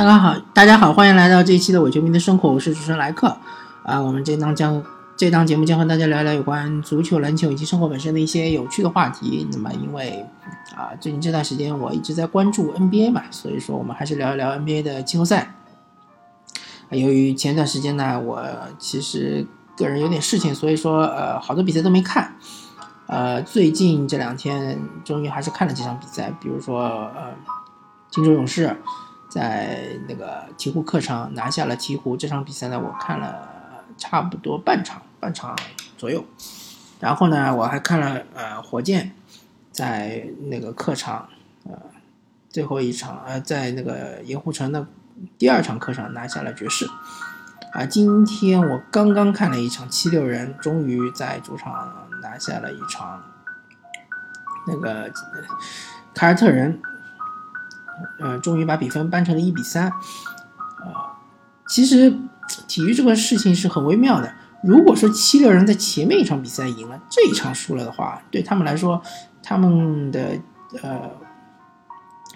大家好，大家好，欢迎来到这一期的伪球迷的生活，我是主持人莱克。啊，我们这档将这档节目将和大家聊聊有关足球、篮球以及生活本身的一些有趣的话题。那么，因为啊，最近这段时间我一直在关注 NBA 嘛，所以说我们还是聊一聊 NBA 的季后赛。由于前段时间呢，我其实个人有点事情，所以说呃，好多比赛都没看。呃，最近这两天终于还是看了几场比赛，比如说呃，金州勇士。在那个鹈鹕客场拿下了鹈鹕这场比赛呢，我看了差不多半场，半场左右。然后呢，我还看了呃火箭在那个客场呃最后一场呃在那个盐湖城的第二场客场拿下了爵士。啊，今天我刚刚看了一场七六人，终于在主场拿下了一场那个凯尔特人。呃，终于把比分扳成了一比三。呃，其实体育这个事情是很微妙的。如果说七六人在前面一场比赛赢了，这一场输了的话，对他们来说，他们的呃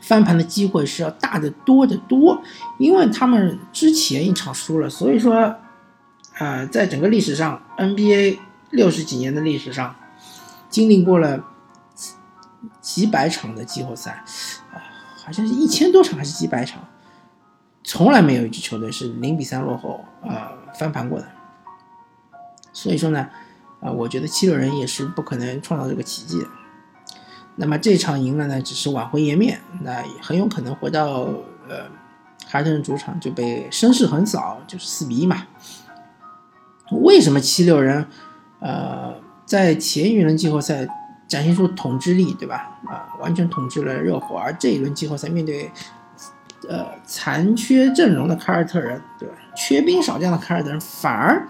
翻盘的机会是要大得多得多。因为他们之前一场输了，所以说，呃，在整个历史上，NBA 六十几年的历史上，经历过了几百场的季后赛。好像是一千多场还是几百场，从来没有一支球队是零比三落后呃翻盘过的。所以说呢，啊，我觉得七六人也是不可能创造这个奇迹的。那么这场赢了呢，只是挽回颜面，那很有可能回到呃海特人主场就被声势横扫，就是四比一嘛。为什么七六人呃在前一轮季后赛？展现出统治力，对吧？啊，完全统治了热火。而这一轮季后赛面对，呃，残缺阵容的凯尔特人，对吧？缺兵少将的凯尔特人反而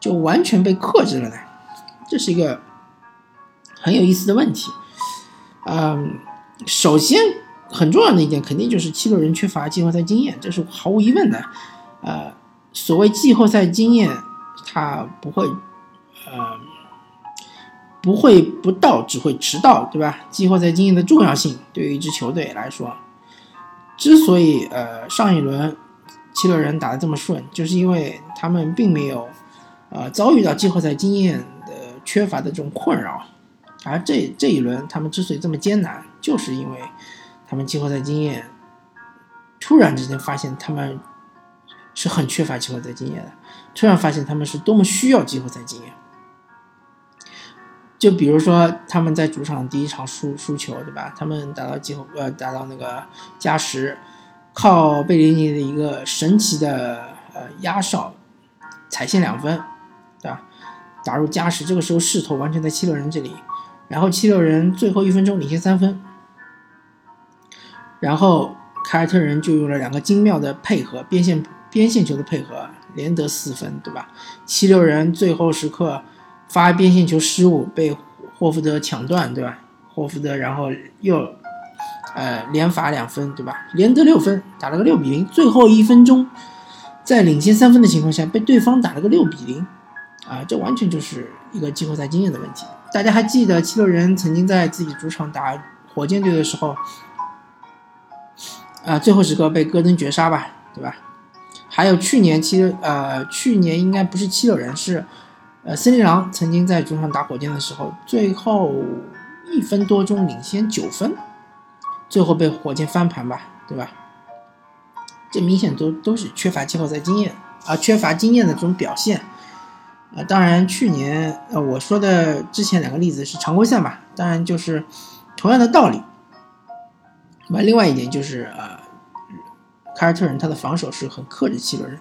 就完全被克制了呢？这是一个很有意思的问题。嗯，首先很重要的一点，肯定就是七六人缺乏季后赛经验，这是毫无疑问的。呃，所谓季后赛经验，他不会，呃。不会不到，只会迟到，对吧？季后赛经验的重要性对于一支球队来说，之所以呃上一轮七六人打得这么顺，就是因为他们并没有呃遭遇到季后赛经验的缺乏的这种困扰，而这这一轮他们之所以这么艰难，就是因为他们季后赛经验突然之间发现他们是很缺乏季后赛经验的，突然发现他们是多么需要季后赛经验。就比如说他们在主场第一场输输球，对吧？他们打到季后呃打到那个加时，靠贝林尼的一个神奇的呃压哨，踩线两分，对吧？打入加时，这个时候势头完全在七六人这里，然后七六人最后一分钟领先三分，然后凯尔特人就用了两个精妙的配合，边线边线球的配合，连得四分，对吧？七六人最后时刻。发边线球失误被霍福德抢断，对吧？霍福德然后又呃连罚两分，对吧？连得六分，打了个六比零。最后一分钟在领先三分的情况下被对方打了个六比零，啊，这完全就是一个季后赛经验的问题。大家还记得七六人曾经在自己主场打火箭队的时候，啊，最后时刻被戈登绝杀吧，对吧？还有去年七呃去年应该不是七六人是。呃，森林狼曾经在主场打火箭的时候，最后一分多钟领先九分，最后被火箭翻盘吧，对吧？这明显都都是缺乏季后赛经验啊，缺乏经验的这种表现啊。当然，去年呃我说的之前两个例子是常规赛嘛，当然就是同样的道理。那另外一点就是呃，凯尔特人他的防守是很克制七六人。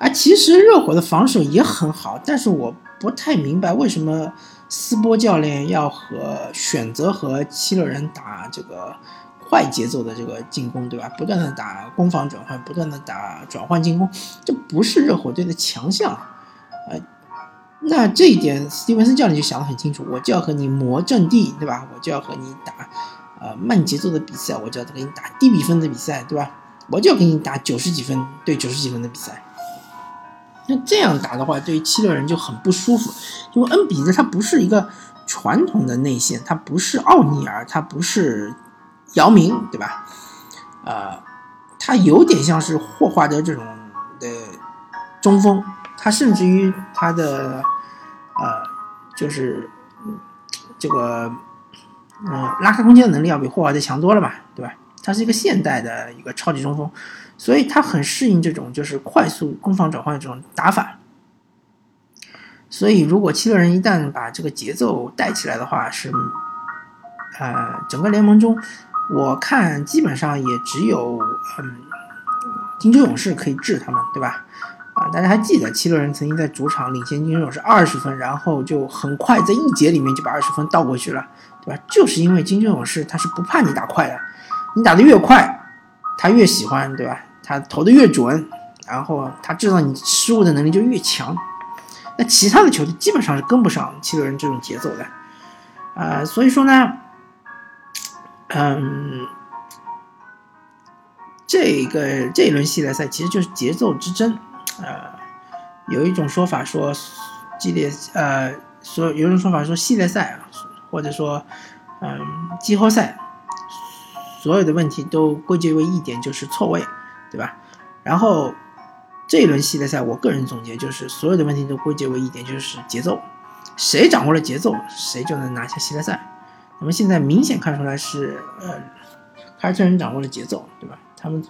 啊，其实热火的防守也很好，但是我不太明白为什么斯波教练要和选择和七六人打这个快节奏的这个进攻，对吧？不断的打攻防转换，不断的打转换进攻，这不是热火队的强项。呃，那这一点斯蒂文森教练就想得很清楚，我就要和你磨阵地，对吧？我就要和你打呃慢节奏的比赛，我就要给你打低比分的比赛，对吧？我就要给你打九十几分对九十几分的比赛。那这样打的话，对于七六人就很不舒服，因为恩比德他不是一个传统的内线，他不是奥尼尔，他不是姚明，对吧？呃，他他有点像是霍华德这种的中锋，他甚至于他的呃，就是这个嗯拉开空间的能力要比霍华德强多了嘛，对吧？他是一个现代的一个超级中锋，所以他很适应这种就是快速攻防转换的这种打法。所以，如果七六人一旦把这个节奏带起来的话，是呃整个联盟中，我看基本上也只有嗯金州勇士可以治他们，对吧？啊，大家还记得七六人曾经在主场领先金州勇士二十分，然后就很快在一节里面就把二十分倒过去了，对吧？就是因为金州勇士他是不怕你打快的。你打得越快，他越喜欢，对吧？他投的越准，然后他制造你失误的能力就越强。那其他的球队基本上是跟不上七六人这种节奏的，啊，所以说呢，嗯，这个这一轮系列赛其实就是节奏之争，呃，有一种说法说系列，呃，说有一种说法说系列赛啊，或者说，嗯，季后赛。所有的问题都归结为一点，就是错位，对吧？然后这一轮系列赛，我个人总结就是，所有的问题都归结为一点，就是节奏。谁掌握了节奏，谁就能拿下系列赛。那么现在明显看出来是，呃，凯尔特人掌握了节奏，对吧？他们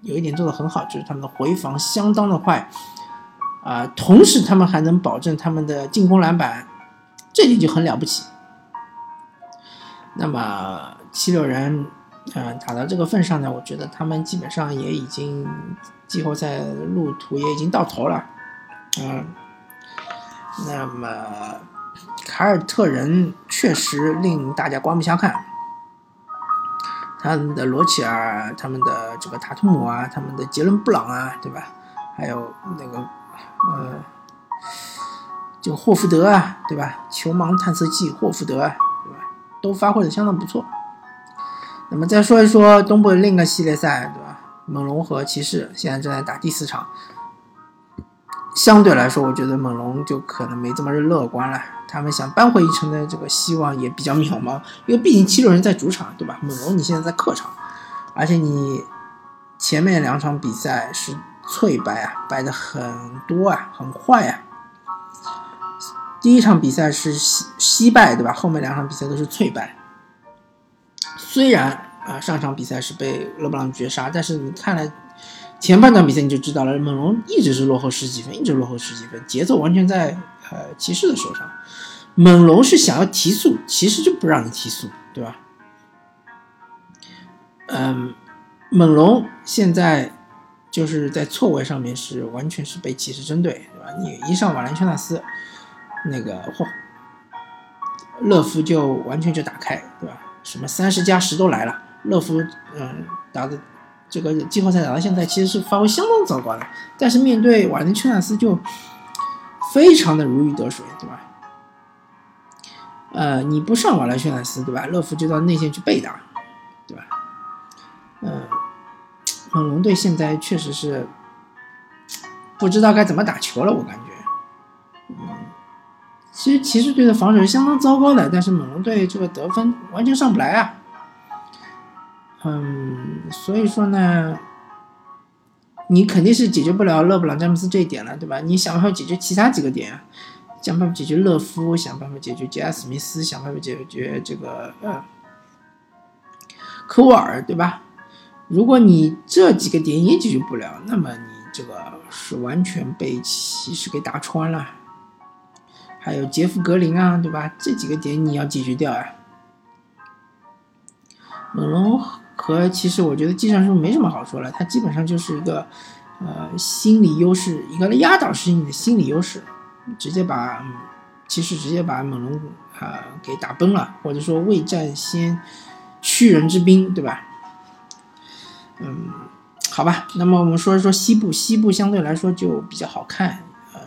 有一点做得很好，就是他们的回防相当的快，啊，同时他们还能保证他们的进攻篮板，这点就很了不起。那么七六人。嗯，打到这个份上呢，我觉得他们基本上也已经季后赛路途也已经到头了。嗯，那么凯尔特人确实令大家刮目相看，他们的罗齐尔、他们的这个塔图姆啊、他们的杰伦布朗啊，对吧？还有那个呃，这个霍福德啊，对吧？球盲探测器霍福德，啊，对吧？都发挥的相当不错。那么再说一说东部的另一个系列赛，对吧？猛龙和骑士现在正在打第四场。相对来说，我觉得猛龙就可能没这么乐观了。他们想扳回一城的这个希望也比较渺茫，因为毕竟七六人在主场，对吧？猛龙你现在在客场，而且你前面两场比赛是脆败啊，败的很多啊，很坏啊。第一场比赛是惜惜败，对吧？后面两场比赛都是脆败。虽然啊，上场比赛是被勒布朗绝杀，但是你看了前半段比赛，你就知道了，猛龙一直是落后十几分，一直落后十几分，节奏完全在呃骑士的手上。猛龙是想要提速，骑士就不让你提速，对吧？嗯，猛龙现在就是在错位上面是完全是被骑士针对，对吧？你一上瓦兰丘纳斯，那个嚯，勒夫就完全就打开，对吧？什么三十加十都来了，乐福嗯打的这个季后赛打到现在其实是发挥相当糟糕的，但是面对瓦林丘纳斯就非常的如鱼得水，对吧？呃，你不上瓦伦丘纳斯，对吧？乐福就到内线去背打，对吧？嗯，猛龙队现在确实是不知道该怎么打球了，我感觉。其实骑士队的防守是相当糟糕的，但是猛龙队这个得分完全上不来啊。嗯，所以说呢，你肯定是解决不了勒布朗詹姆斯这一点了，对吧？你想办法解决其他几个点啊，想办法解决勒夫，想办法解决杰拉史密斯，想办法解决这个呃科沃尔，对吧？如果你这几个点也解决不了，那么你这个是完全被骑士给打穿了。还有杰夫格林啊，对吧？这几个点你要解决掉啊。猛龙和其实我觉得计算术没什么好说了，它基本上就是一个呃心理优势，一个压倒性的心理优势，直接把其实直接把猛龙啊给打崩了，或者说未战先屈人之兵，对吧？嗯，好吧，那么我们说一说西部，西部相对来说就比较好看。呃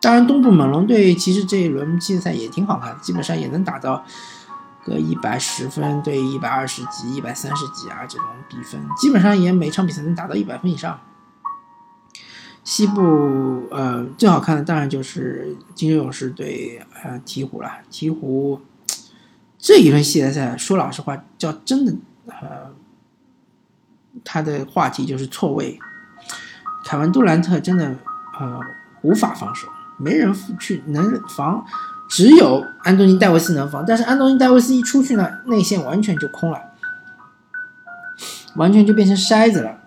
当然，东部猛龙队其实这一轮季赛也挺好看，基本上也能打到个一百十分对一百二十几、一百三十几啊这种比分，基本上也每场比赛能达到一百分以上。西部呃最好看的当然就是金州勇士对呃鹈鹕了，鹈鹕这一轮系列赛说老实话叫真的呃他的话题就是错位。凯文杜兰特真的呃无法防守，没人去能防，只有安东尼戴维斯能防。但是安东尼戴维斯一出去呢，内线完全就空了，完全就变成筛子了，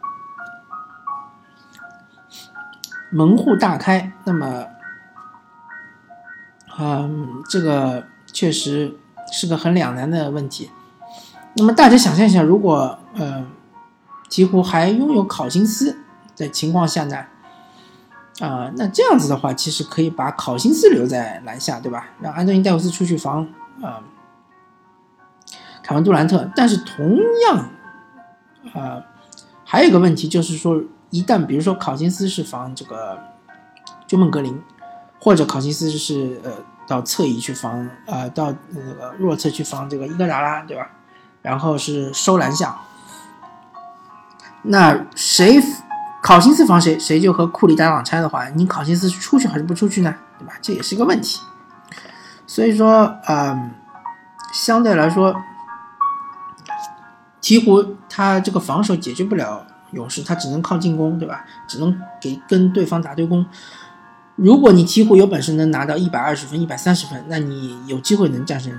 门户大开。那么，嗯，这个确实是个很两难的问题。那么大家想象一下，如果呃鹈鹕还拥有考辛斯。的情况下呢，啊，那这样子的话，其实可以把考辛斯留在篮下，对吧？让安东尼戴维斯出去防啊，凯文杜兰特。但是同样，啊，还有一个问题就是说，一旦比如说考辛斯是防这个追梦格林，或者考辛斯是呃到侧翼去防啊，到那个弱侧去防这个伊戈达拉，对吧？然后是收篮下，那谁？考辛斯防谁，谁就和库里打挡拆的话，你考辛斯出去还是不出去呢？对吧？这也是一个问题。所以说，嗯，相对来说，鹈鹕他这个防守解决不了勇士，他只能靠进攻，对吧？只能给跟对方打对攻。如果你鹈鹕有本事能拿到一百二十分、一百三十分，那你有机会能战胜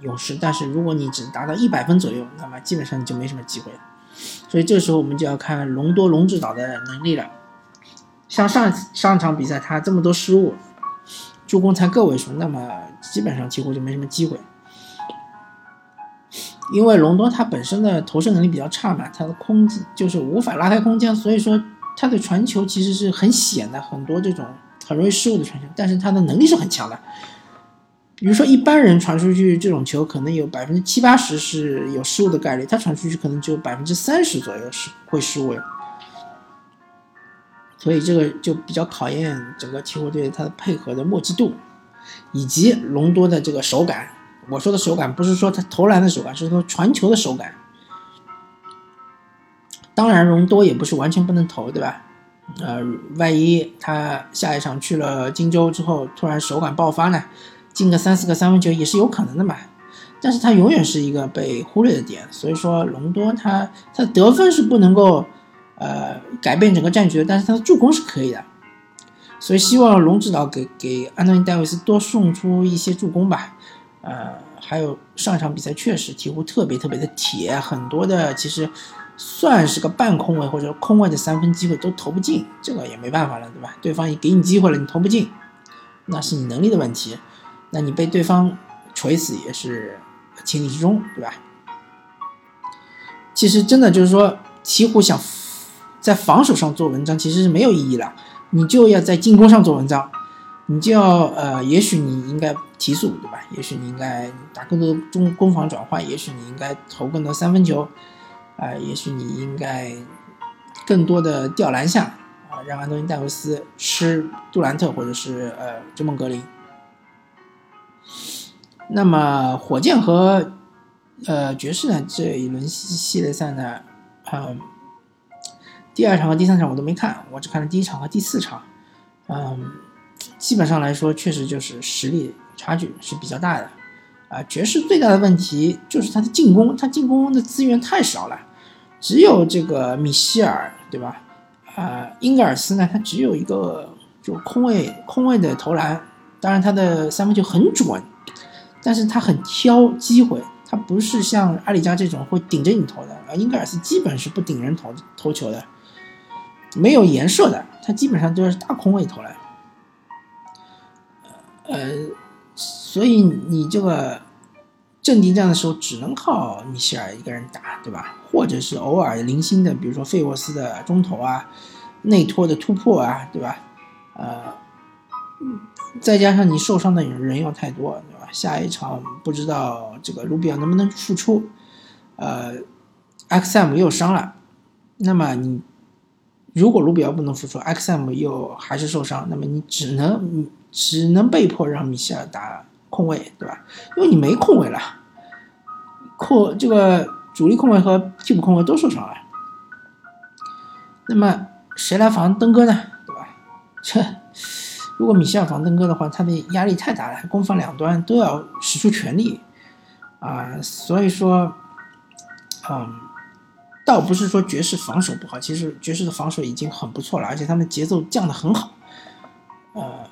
勇士。但是如果你只达到一百分左右，那么基本上你就没什么机会了。所以这时候我们就要看隆多龙指导的能力了。像上上场比赛他这么多失误，助攻才个位数，那么基本上几乎就没什么机会。因为隆多他本身的投射能力比较差嘛，他的空就是无法拉开空间，所以说他的传球其实是很险的，很多这种很容易失误的传球。但是他的能力是很强的。比如说，一般人传出去这种球，可能有百分之七八十是有失误的概率，他传出去可能只有百分之三十左右是会失误。所以这个就比较考验整个鹈鹕队他的配合的默契度，以及隆多的这个手感。我说的手感不是说他投篮的手感，是说传球的手感。当然，隆多也不是完全不能投，对吧？呃，万一他下一场去了荆州之后，突然手感爆发呢？进个三四个三分球也是有可能的嘛，但是他永远是一个被忽略的点，所以说隆多他他得分是不能够呃改变整个战局的，但是他的助攻是可以的，所以希望龙指导给给安东尼戴维斯多送出一些助攻吧，呃，还有上场比赛确实鹈鹕特别特别的铁，很多的其实算是个半空位或者空位的三分机会都投不进，这个也没办法了，对吧？对方也给你机会了，你投不进，那是你能力的问题。那你被对方锤死也是情理之中，对吧？其实真的就是说，鹈鹕想在防守上做文章，其实是没有意义了。你就要在进攻上做文章，你就要呃，也许你应该提速，对吧？也许你应该打更多中攻防转换，也许你应该投更多三分球，啊，也许你应该更多的吊篮下啊，让安东尼戴维斯吃杜兰特或者是呃追梦格林。那么火箭和呃爵士呢这一轮系系列赛呢，嗯，第二场和第三场我都没看，我只看了第一场和第四场，嗯，基本上来说确实就是实力差距是比较大的，啊，爵士最大的问题就是他的进攻，他进攻的资源太少了，只有这个米歇尔对吧？啊，英格尔斯呢他只有一个就空位空位的投篮，当然他的三分球很准。但是他很挑机会，他不是像阿里加这种会顶着你投的啊。英格尔斯基本是不顶人投投球的，没有颜射的，他基本上都是大空位投篮。呃，所以你这个阵地战的时候只能靠米歇尔一个人打，对吧？或者是偶尔零星的，比如说费沃斯的中投啊，内托的突破啊，对吧？呃，再加上你受伤的人又太多。下一场不知道这个卢比奥能不能复出，呃，X M 又伤了，那么你如果卢比奥不能复出，X M 又还是受伤，那么你只能只能被迫让米歇尔打控卫，对吧？因为你没控卫了，控这个主力控卫和替补控卫都受伤了，那么谁来防登哥呢？对吧？这。如果米歇尔防登哥的话，他的压力太大了，攻防两端都要使出全力，啊，所以说，嗯，倒不是说爵士防守不好，其实爵士的防守已经很不错了，而且他们节奏降得很好，呃，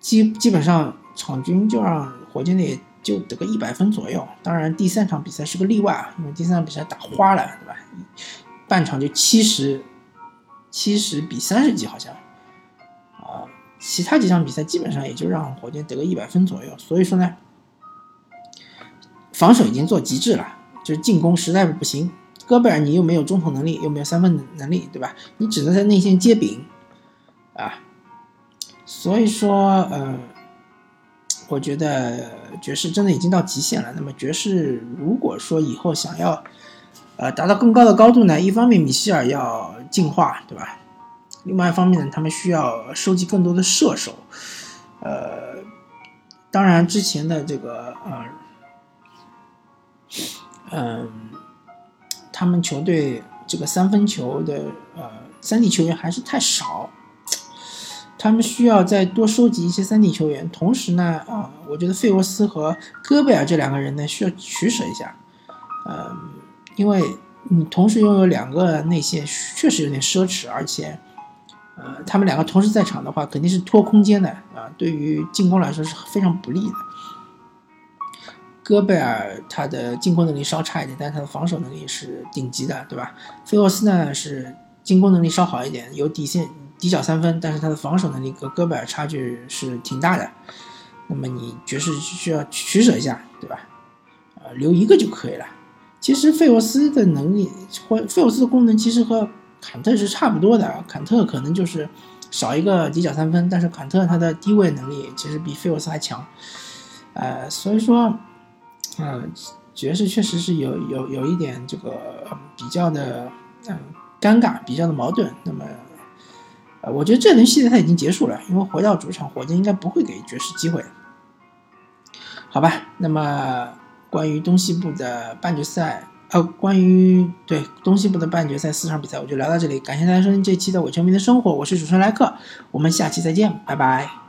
基基本上场均就让火箭队就得个一百分左右。当然第三场比赛是个例外啊，因为第三场比赛打花了，对吧？半场就七十七十比三十几好像，其他几场比赛基本上也就让火箭得个一百分左右。所以说呢，防守已经做极致了，就是进攻实在是不行。戈贝尔，你又没有中投能力，又没有三分能力，对吧？你只能在内线接饼，啊，所以说，呃，我觉得爵士真的已经到极限了。那么爵士如果说以后想要，呃，达到更高的高度呢，一方面米歇尔要进化，对吧？另外一方面呢，他们需要收集更多的射手，呃，当然之前的这个，呃，嗯。他们球队这个三分球的呃三 D 球员还是太少，他们需要再多收集一些三 D 球员。同时呢，啊，我觉得费沃斯和戈贝尔这两个人呢需要取舍一下，嗯，因为你同时拥有两个内线确实有点奢侈，而且，呃，他们两个同时在场的话肯定是拖空间的啊，对于进攻来说是非常不利的。戈贝尔他的进攻能力稍差一点，但是他的防守能力是顶级的，对吧？费沃斯呢是进攻能力稍好一点，有底线底角三分，但是他的防守能力和戈贝尔差距是挺大的。那么你爵士需要取舍一下，对吧？呃，留一个就可以了。其实费沃斯的能力或费沃斯的功能其实和坎特是差不多的，坎特可能就是少一个底角三分，但是坎特他的低位能力其实比费沃斯还强。呃，所以说。嗯，爵士确实是有有有一点这个比较的嗯尴尬，比较的矛盾。那么，呃，我觉得这轮系列赛已经结束了，因为回到主场，火箭应该不会给爵士机会。好吧，那么关于东西部的半决赛，呃，关于对东西部的半决赛四场比赛，我就聊到这里。感谢大家收听这期的伪球迷的生活，我是主持人莱克，我们下期再见，拜拜。